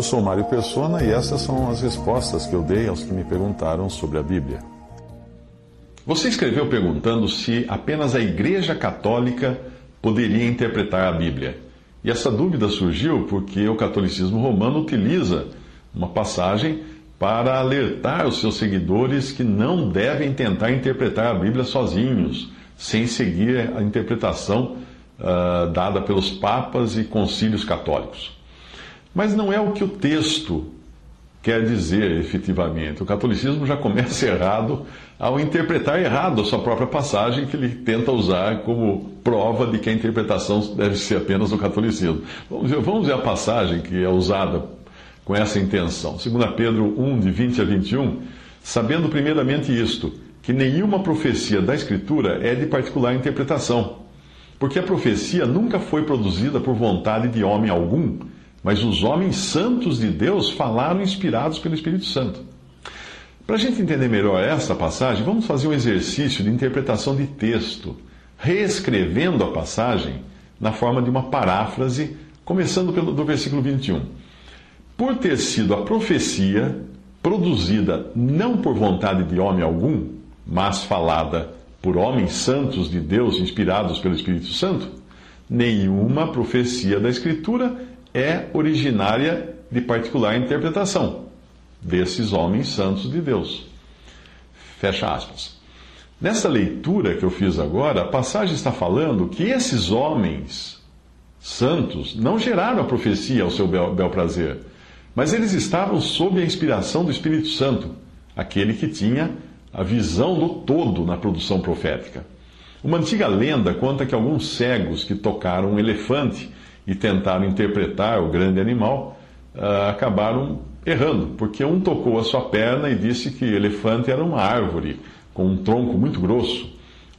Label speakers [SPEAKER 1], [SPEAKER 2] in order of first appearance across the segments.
[SPEAKER 1] Eu sou Mário Persona e essas são as respostas que eu dei aos que me perguntaram sobre a Bíblia. Você escreveu perguntando se apenas a Igreja Católica poderia interpretar a Bíblia. E essa dúvida surgiu porque o catolicismo romano utiliza uma passagem para alertar os seus seguidores que não devem tentar interpretar a Bíblia sozinhos, sem seguir a interpretação uh, dada pelos papas e concílios católicos. Mas não é o que o texto quer dizer efetivamente. O catolicismo já começa errado ao interpretar errado a sua própria passagem, que ele tenta usar como prova de que a interpretação deve ser apenas do catolicismo. Vamos ver, vamos ver a passagem que é usada com essa intenção. 2 Pedro 1, de 20 a 21, sabendo primeiramente isto, que nenhuma profecia da Escritura é de particular interpretação, porque a profecia nunca foi produzida por vontade de homem algum mas os homens santos de Deus falaram inspirados pelo Espírito Santo. Para a gente entender melhor essa passagem, vamos fazer um exercício de interpretação de texto, reescrevendo a passagem na forma de uma paráfrase, começando pelo do versículo 21. Por ter sido a profecia produzida não por vontade de homem algum, mas falada por homens santos de Deus, inspirados pelo Espírito Santo, nenhuma profecia da Escritura é originária de particular interpretação desses homens santos de Deus. Fecha aspas. Nessa leitura que eu fiz agora, a passagem está falando que esses homens santos não geraram a profecia ao seu bel, bel prazer, mas eles estavam sob a inspiração do Espírito Santo, aquele que tinha a visão do todo na produção profética. Uma antiga lenda conta que alguns cegos que tocaram um elefante e tentaram interpretar o grande animal, uh, acabaram errando, porque um tocou a sua perna e disse que elefante era uma árvore com um tronco muito grosso.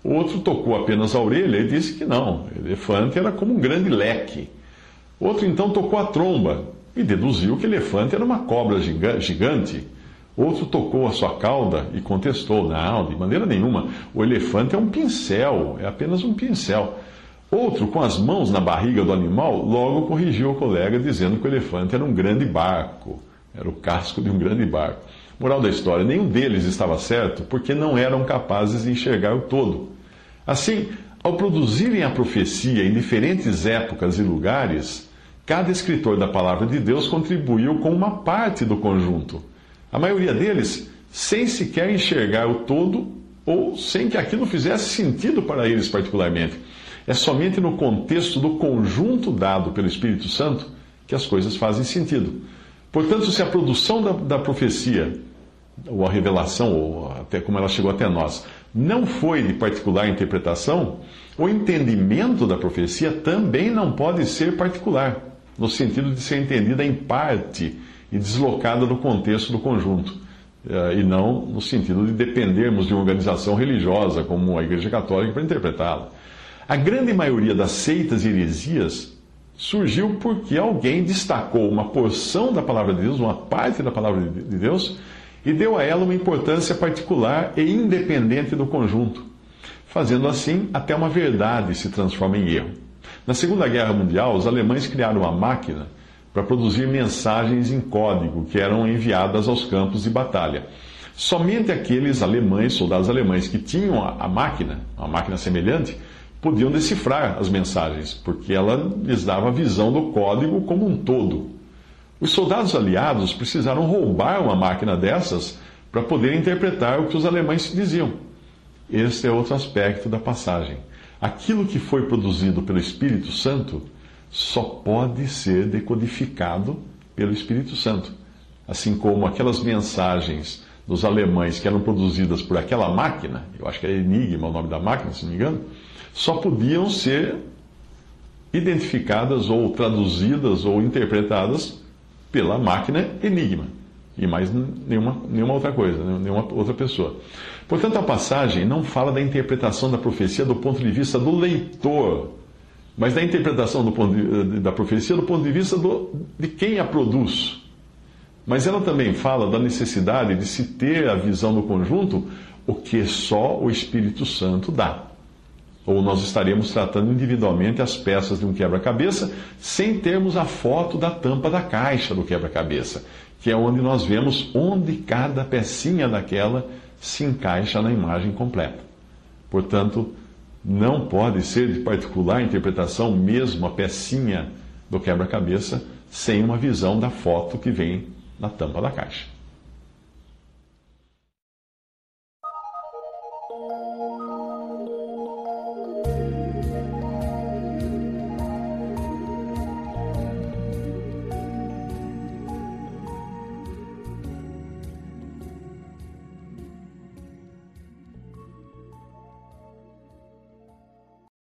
[SPEAKER 1] Outro tocou apenas a orelha e disse que não, elefante era como um grande leque. Outro então tocou a tromba e deduziu que elefante era uma cobra gigante. Outro tocou a sua cauda e contestou: não, de maneira nenhuma, o elefante é um pincel, é apenas um pincel. Outro, com as mãos na barriga do animal, logo corrigiu o colega, dizendo que o elefante era um grande barco, era o casco de um grande barco. Moral da história: nenhum deles estava certo porque não eram capazes de enxergar o todo. Assim, ao produzirem a profecia em diferentes épocas e lugares, cada escritor da palavra de Deus contribuiu com uma parte do conjunto. A maioria deles sem sequer enxergar o todo ou sem que aquilo fizesse sentido para eles particularmente. É somente no contexto do conjunto dado pelo Espírito Santo que as coisas fazem sentido. Portanto, se a produção da, da profecia, ou a revelação, ou até como ela chegou até nós, não foi de particular interpretação, o entendimento da profecia também não pode ser particular, no sentido de ser entendida em parte e deslocada do contexto do conjunto, eh, e não no sentido de dependermos de uma organização religiosa como a Igreja Católica para interpretá-la. A grande maioria das seitas e heresias surgiu porque alguém destacou uma porção da palavra de Deus, uma parte da palavra de Deus, e deu a ela uma importância particular e independente do conjunto. Fazendo assim, até uma verdade se transforma em erro. Na Segunda Guerra Mundial, os alemães criaram uma máquina para produzir mensagens em código que eram enviadas aos campos de batalha. Somente aqueles alemães, soldados alemães que tinham a, máquina, uma máquina semelhante, podiam decifrar as mensagens, porque ela lhes dava a visão do código como um todo. Os soldados aliados precisaram roubar uma máquina dessas para poder interpretar o que os alemães diziam. Este é outro aspecto da passagem. Aquilo que foi produzido pelo Espírito Santo só pode ser decodificado pelo Espírito Santo. Assim como aquelas mensagens dos alemães que eram produzidas por aquela máquina, eu acho que é Enigma o nome da máquina, se não me engano, só podiam ser identificadas ou traduzidas ou interpretadas pela máquina Enigma. E mais nenhuma, nenhuma outra coisa, né? nenhuma outra pessoa. Portanto, a passagem não fala da interpretação da profecia do ponto de vista do leitor, mas da interpretação de, da profecia do ponto de vista do, de quem a produz. Mas ela também fala da necessidade de se ter a visão do conjunto, o que só o Espírito Santo dá. Ou nós estaremos tratando individualmente as peças de um quebra-cabeça sem termos a foto da tampa da caixa do quebra-cabeça, que é onde nós vemos onde cada pecinha daquela se encaixa na imagem completa. Portanto, não pode ser de particular interpretação mesmo a pecinha do quebra-cabeça sem uma visão da foto que vem na tampa da caixa.